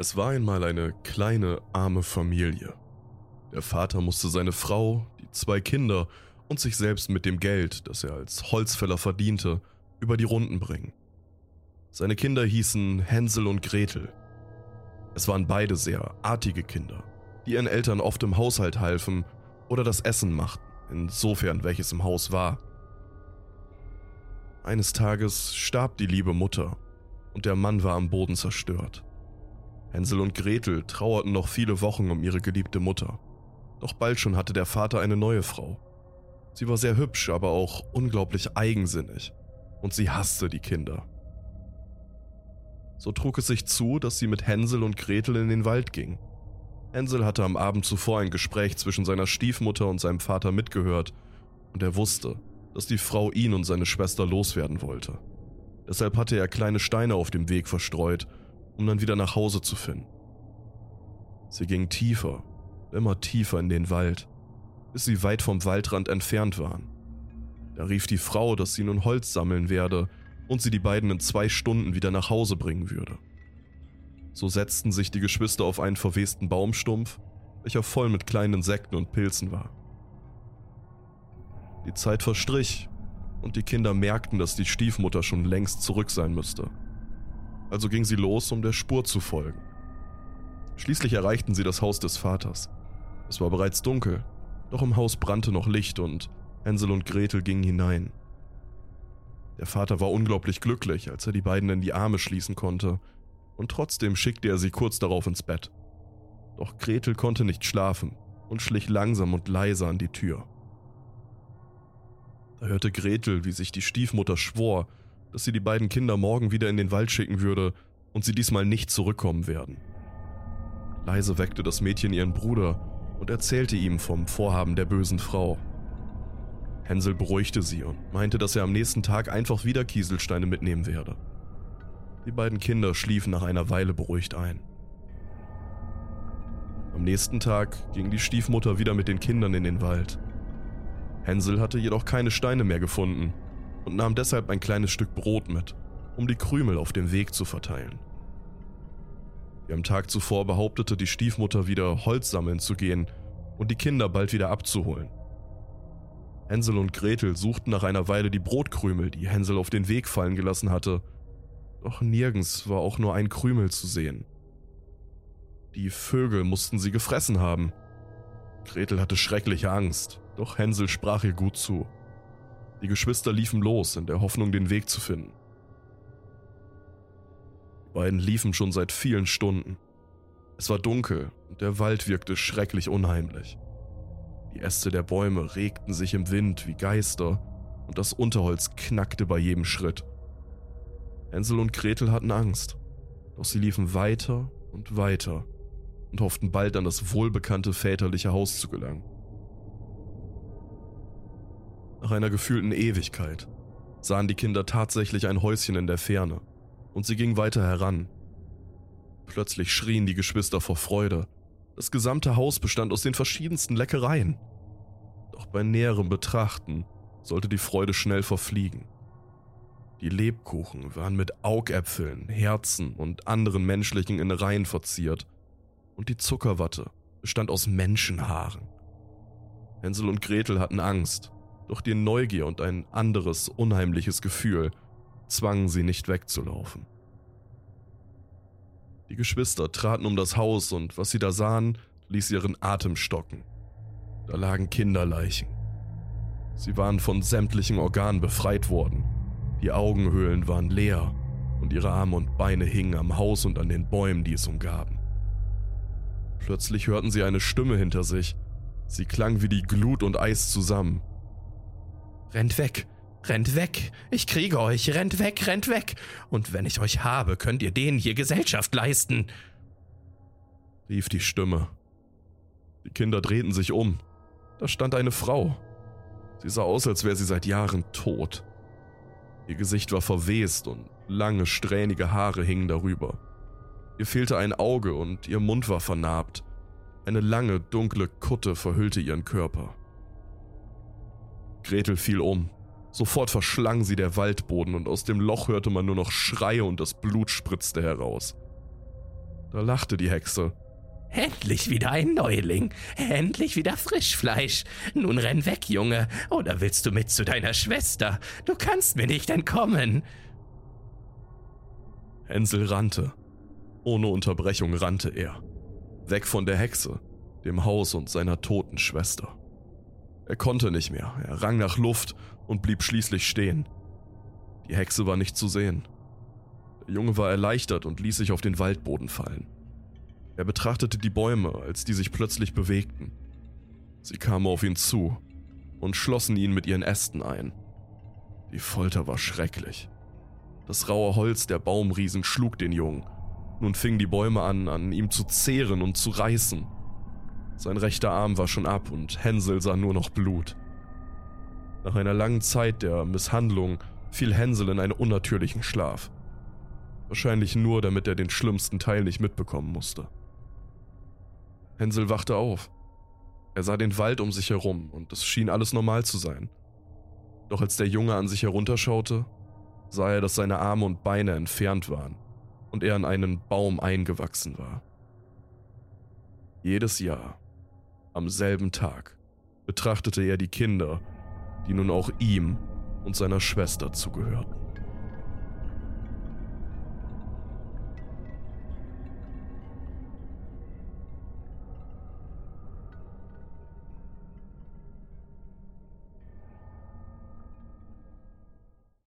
Es war einmal eine kleine, arme Familie. Der Vater musste seine Frau, die zwei Kinder und sich selbst mit dem Geld, das er als Holzfäller verdiente, über die Runden bringen. Seine Kinder hießen Hänsel und Gretel. Es waren beide sehr artige Kinder, die ihren Eltern oft im Haushalt halfen oder das Essen machten, insofern welches im Haus war. Eines Tages starb die liebe Mutter und der Mann war am Boden zerstört. Hänsel und Gretel trauerten noch viele Wochen um ihre geliebte Mutter. Doch bald schon hatte der Vater eine neue Frau. Sie war sehr hübsch, aber auch unglaublich eigensinnig. Und sie hasste die Kinder. So trug es sich zu, dass sie mit Hänsel und Gretel in den Wald ging. Hänsel hatte am Abend zuvor ein Gespräch zwischen seiner Stiefmutter und seinem Vater mitgehört und er wusste, dass die Frau ihn und seine Schwester loswerden wollte. Deshalb hatte er kleine Steine auf dem Weg verstreut um dann wieder nach Hause zu finden. Sie ging tiefer, immer tiefer in den Wald, bis sie weit vom Waldrand entfernt waren. Da rief die Frau, dass sie nun Holz sammeln werde und sie die beiden in zwei Stunden wieder nach Hause bringen würde. So setzten sich die Geschwister auf einen verwesten Baumstumpf, welcher voll mit kleinen Insekten und Pilzen war. Die Zeit verstrich und die Kinder merkten, dass die Stiefmutter schon längst zurück sein müsste also ging sie los, um der Spur zu folgen. Schließlich erreichten sie das Haus des Vaters. Es war bereits dunkel, doch im Haus brannte noch Licht und Hänsel und Gretel gingen hinein. Der Vater war unglaublich glücklich, als er die beiden in die Arme schließen konnte, und trotzdem schickte er sie kurz darauf ins Bett. Doch Gretel konnte nicht schlafen und schlich langsam und leise an die Tür. Da hörte Gretel, wie sich die Stiefmutter schwor, dass sie die beiden Kinder morgen wieder in den Wald schicken würde und sie diesmal nicht zurückkommen werden. Leise weckte das Mädchen ihren Bruder und erzählte ihm vom Vorhaben der bösen Frau. Hänsel beruhigte sie und meinte, dass er am nächsten Tag einfach wieder Kieselsteine mitnehmen werde. Die beiden Kinder schliefen nach einer Weile beruhigt ein. Am nächsten Tag ging die Stiefmutter wieder mit den Kindern in den Wald. Hänsel hatte jedoch keine Steine mehr gefunden und nahm deshalb ein kleines Stück Brot mit, um die Krümel auf dem Weg zu verteilen. Wie am Tag zuvor behauptete die Stiefmutter wieder Holz sammeln zu gehen und die Kinder bald wieder abzuholen. Hänsel und Gretel suchten nach einer Weile die Brotkrümel, die Hänsel auf den Weg fallen gelassen hatte, doch nirgends war auch nur ein Krümel zu sehen. Die Vögel mussten sie gefressen haben. Gretel hatte schreckliche Angst, doch Hänsel sprach ihr gut zu. Die Geschwister liefen los, in der Hoffnung, den Weg zu finden. Die beiden liefen schon seit vielen Stunden. Es war dunkel und der Wald wirkte schrecklich unheimlich. Die Äste der Bäume regten sich im Wind wie Geister und das Unterholz knackte bei jedem Schritt. Hänsel und Gretel hatten Angst, doch sie liefen weiter und weiter und hofften bald an das wohlbekannte väterliche Haus zu gelangen. Nach einer gefühlten Ewigkeit sahen die Kinder tatsächlich ein Häuschen in der Ferne und sie gingen weiter heran. Plötzlich schrien die Geschwister vor Freude. Das gesamte Haus bestand aus den verschiedensten Leckereien. Doch bei näherem Betrachten sollte die Freude schnell verfliegen. Die Lebkuchen waren mit Augäpfeln, Herzen und anderen menschlichen Innereien verziert und die Zuckerwatte bestand aus Menschenhaaren. Hänsel und Gretel hatten Angst doch die Neugier und ein anderes, unheimliches Gefühl zwangen sie nicht wegzulaufen. Die Geschwister traten um das Haus und was sie da sahen, ließ ihren Atem stocken. Da lagen Kinderleichen. Sie waren von sämtlichen Organen befreit worden. Die Augenhöhlen waren leer und ihre Arme und Beine hingen am Haus und an den Bäumen, die es umgaben. Plötzlich hörten sie eine Stimme hinter sich. Sie klang wie die Glut und Eis zusammen. Rennt weg, rennt weg, ich kriege euch, rennt weg, rennt weg, und wenn ich euch habe, könnt ihr denen hier Gesellschaft leisten, rief die Stimme. Die Kinder drehten sich um. Da stand eine Frau. Sie sah aus, als wäre sie seit Jahren tot. Ihr Gesicht war verwest und lange, strähnige Haare hingen darüber. Ihr fehlte ein Auge und ihr Mund war vernarbt. Eine lange, dunkle Kutte verhüllte ihren Körper. Gretel fiel um. Sofort verschlang sie der Waldboden und aus dem Loch hörte man nur noch Schreie und das Blut spritzte heraus. Da lachte die Hexe. Endlich wieder ein Neuling. Endlich wieder Frischfleisch. Nun renn weg, Junge. Oder willst du mit zu deiner Schwester? Du kannst mir nicht entkommen. Hänsel rannte. Ohne Unterbrechung rannte er. Weg von der Hexe, dem Haus und seiner toten Schwester. Er konnte nicht mehr, er rang nach Luft und blieb schließlich stehen. Die Hexe war nicht zu sehen. Der Junge war erleichtert und ließ sich auf den Waldboden fallen. Er betrachtete die Bäume, als die sich plötzlich bewegten. Sie kamen auf ihn zu und schlossen ihn mit ihren Ästen ein. Die Folter war schrecklich. Das raue Holz der Baumriesen schlug den Jungen. Nun fingen die Bäume an, an ihm zu zehren und zu reißen. Sein rechter Arm war schon ab und Hänsel sah nur noch Blut. Nach einer langen Zeit der Misshandlung fiel Hänsel in einen unnatürlichen Schlaf. Wahrscheinlich nur, damit er den schlimmsten Teil nicht mitbekommen musste. Hänsel wachte auf. Er sah den Wald um sich herum und es schien alles normal zu sein. Doch als der Junge an sich herunterschaute, sah er, dass seine Arme und Beine entfernt waren und er an einen Baum eingewachsen war. Jedes Jahr am selben Tag betrachtete er die Kinder, die nun auch ihm und seiner Schwester zugehörten.